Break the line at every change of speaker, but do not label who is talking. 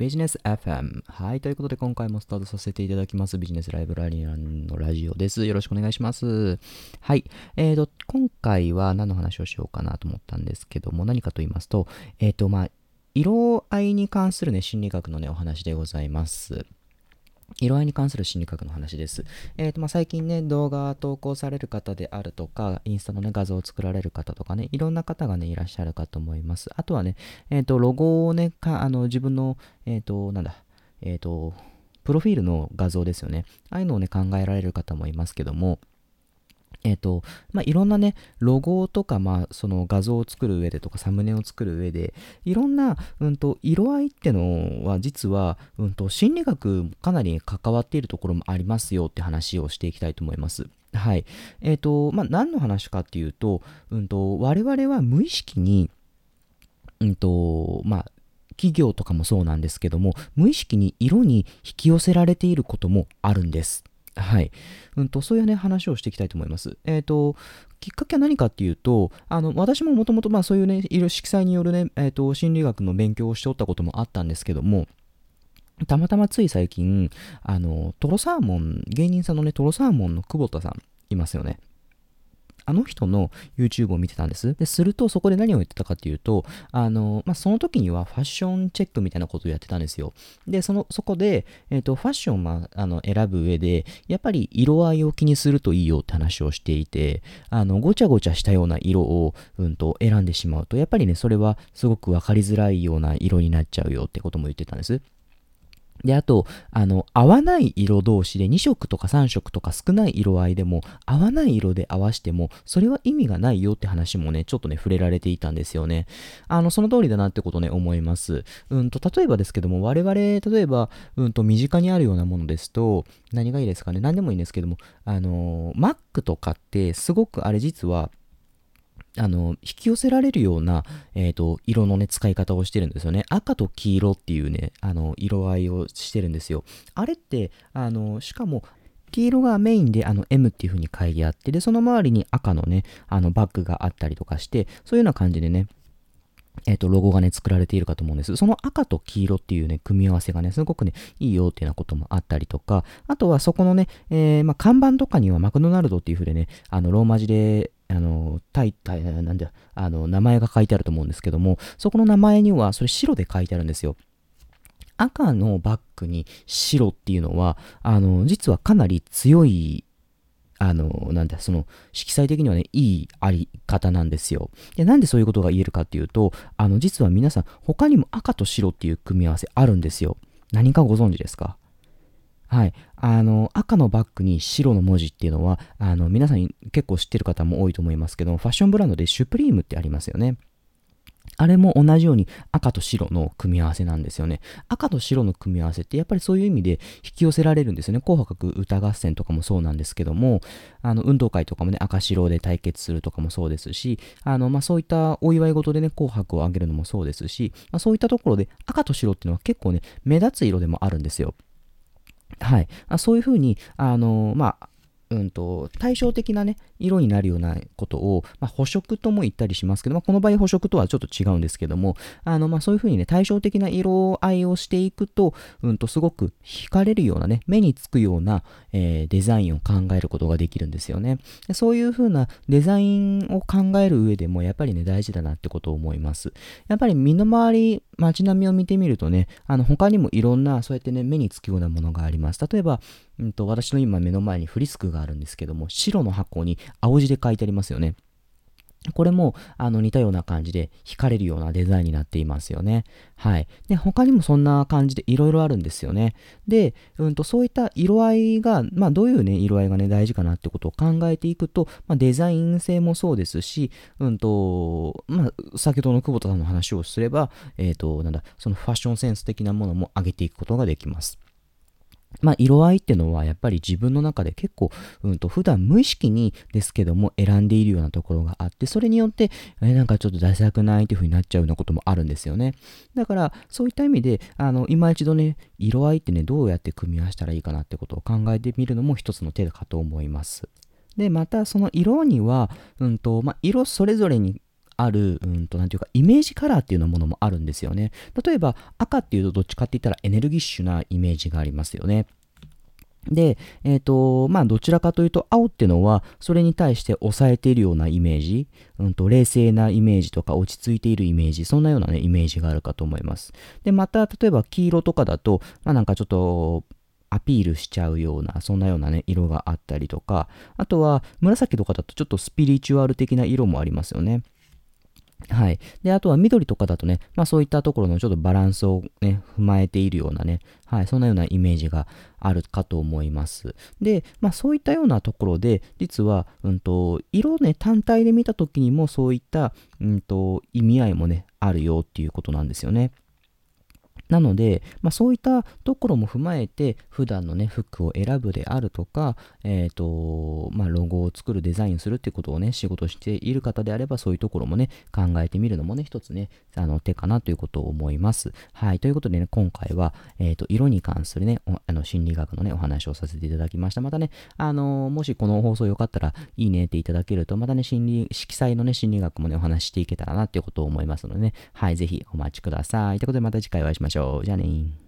ビジネス FM。はい。ということで、今回もスタートさせていただきます。ビジネスライブラリアンのラジオです。よろしくお願いします。はい。えーと、今回は何の話をしようかなと思ったんですけども、何かと言いますと、えーと、まあ、色合いに関するね、心理学のね、お話でございます。色合いに関する心理学の話です。えーとまあ、最近ね、動画投稿される方であるとか、インスタのね、画像を作られる方とかね、いろんな方がね、いらっしゃるかと思います。あとはね、えっ、ー、と、ロゴをね、かあの自分の、えっ、ー、と、なんだ、えっ、ー、と、プロフィールの画像ですよね。ああいうのをね、考えられる方もいますけども、えっ、ー、と、まあ、いろんなね、ロゴとか、まあ、その画像を作る上でとか、サムネを作る上で、いろんな、うんと、色合いってのは、実は、うんと、心理学かなり関わっているところもありますよって話をしていきたいと思います。はい。えっ、ー、と、まあ、何の話かっていうと、うんと、我々は無意識に、うんと、まあ、企業とかもそうなんですけども、無意識に色に引き寄せられていることもあるんです。はい。うんと、そういうね、話をしていきたいと思います。えっ、ー、と、きっかけは何かっていうと、あの、私ももともと、まあそういうね、色色彩によるね、えっ、ー、と、心理学の勉強をしておったこともあったんですけども、たまたまつい最近、あの、トロサーモン、芸人さんのね、トロサーモンの久保田さんいますよね。あの人の YouTube を見てたんです。で、すると、そこで何を言ってたかっていうと、あの、まあ、その時にはファッションチェックみたいなことをやってたんですよ。で、その、そこで、えっ、ー、と、ファッションを、まあ、あの選ぶ上で、やっぱり色合いを気にするといいよって話をしていて、あの、ごちゃごちゃしたような色を、うんと、選んでしまうと、やっぱりね、それはすごくわかりづらいような色になっちゃうよってことも言ってたんです。で、あと、あの、合わない色同士で2色とか3色とか少ない色合いでも、合わない色で合わしても、それは意味がないよって話もね、ちょっとね、触れられていたんですよね。あの、その通りだなってことね、思います。うんと、例えばですけども、我々、例えば、うんと、身近にあるようなものですと、何がいいですかね、何でもいいんですけども、あの、Mac とかって、すごくあれ実は、あの、引き寄せられるような、えっ、ー、と、色のね、使い方をしてるんですよね。赤と黄色っていうね、あの、色合いをしてるんですよ。あれって、あの、しかも、黄色がメインであの M っていう風に書いてあって、で、その周りに赤のね、あのバッグがあったりとかして、そういうような感じでね、えっ、ー、と、ロゴがね、作られているかと思うんです。その赤と黄色っていうね、組み合わせがね、すごくね、いいよっていうようなこともあったりとか、あとはそこのね、えー、まあ、看板とかにはマクドナルドっていう風でね、あの、ローマ字で、あの、タイ、タイ、なんだ、あの、名前が書いてあると思うんですけども、そこの名前には、それ白で書いてあるんですよ。赤のバッグに白っていうのは、あの、実はかなり強い、あの、なんだ、その、色彩的にはね、いいあり方なんですよ。で、なんでそういうことが言えるかっていうと、あの、実は皆さん、他にも赤と白っていう組み合わせあるんですよ。何かご存知ですか？はい。あの、赤のバッグに白の文字っていうのは、あの、皆さん結構知ってる方も多いと思いますけど、ファッションブランドでシュプリームってありますよね。あれも同じように赤と白の組み合わせなんですよね。赤と白の組み合わせってやっぱりそういう意味で引き寄せられるんですよね。紅白歌合戦とかもそうなんですけども、あの、運動会とかもね、赤白で対決するとかもそうですし、あの、まあ、そういったお祝い事でね、紅白をあげるのもそうですし、まあ、そういったところで赤と白っていうのは結構ね、目立つ色でもあるんですよ。はい。そういうふうに、あの、まあ、うんと、対照的なね、色になるようなことを、まあ、補色とも言ったりしますけど、まあ、この場合補色とはちょっと違うんですけども、あの、まあ、そういうふうにね、対照的な色合いをしていくと、うんと、すごく惹かれるようなね、目につくような、えー、デザインを考えることができるんですよね。そういうふうなデザインを考える上でも、やっぱりね、大事だなってことを思います。やっぱり身の回り、街並みを見てみるとね、あの、他にもいろんな、そうやってね、目につくようなものがあります。例えば、うんと、私の今目の前にフリスクがあるんですけども、白の箱に青字で書いてありますよね。これも、あの、似たような感じで、惹かれるようなデザインになっていますよね。はい。で、他にもそんな感じでいろいろあるんですよね。で、うんと、そういった色合いが、まあ、どういうね、色合いがね、大事かなってことを考えていくと、まあ、デザイン性もそうですし、うんと、まあ、先ほどの久保田さんの話をすれば、えっ、ー、と、なんだ、そのファッションセンス的なものも上げていくことができます。まあ、色合いってのはやっぱり自分の中で結構、うんと、普段無意識にですけども選んでいるようなところがあって、それによって、えなんかちょっと出したくないっていう風になっちゃうようなこともあるんですよね。だから、そういった意味で、あの、今一度ね、色合いってね、どうやって組み合わせたらいいかなってことを考えてみるのも一つの手かと思います。で、またその色には、うんと、まあ、色それぞれにある、うんと、なんていうか、イメージカラーっていうようなものもあるんですよね。例えば、赤っていうとどっちかって言ったらエネルギッシュなイメージがありますよね。で、えっ、ー、と、まあ、どちらかというと、青っていうのは、それに対して抑えているようなイメージ、うんと、冷静なイメージとか、落ち着いているイメージ、そんなようなね、イメージがあるかと思います。で、また、例えば、黄色とかだと、まあ、なんかちょっと、アピールしちゃうような、そんなようなね、色があったりとか、あとは、紫とかだとちょっとスピリチュアル的な色もありますよね。はい。で、あとは緑とかだとね、まあそういったところのちょっとバランスをね、踏まえているようなね、はい、そんなようなイメージがあるかと思います。で、まあそういったようなところで、実は、うんと、色ね、単体で見た時にもそういった、うんと、意味合いもね、あるよっていうことなんですよね。なので、まあ、そういったところも踏まえて、普段のね、服を選ぶであるとか、えっ、ー、と、まあ、ロゴを作る、デザインするってことをね、仕事している方であれば、そういうところもね、考えてみるのもね、一つね、あの、手かなということを思います。はい。ということでね、今回は、えっ、ー、と、色に関するね、あの、心理学のね、お話をさせていただきました。またね、あのもしこの放送よかったら、いいねっていただけると、またね、心理、色彩のね、心理学もね、お話ししていけたらなっていうことを思いますのでね、はい、ぜひお待ちください。ということで、また次回お会いしましょう。じゃあね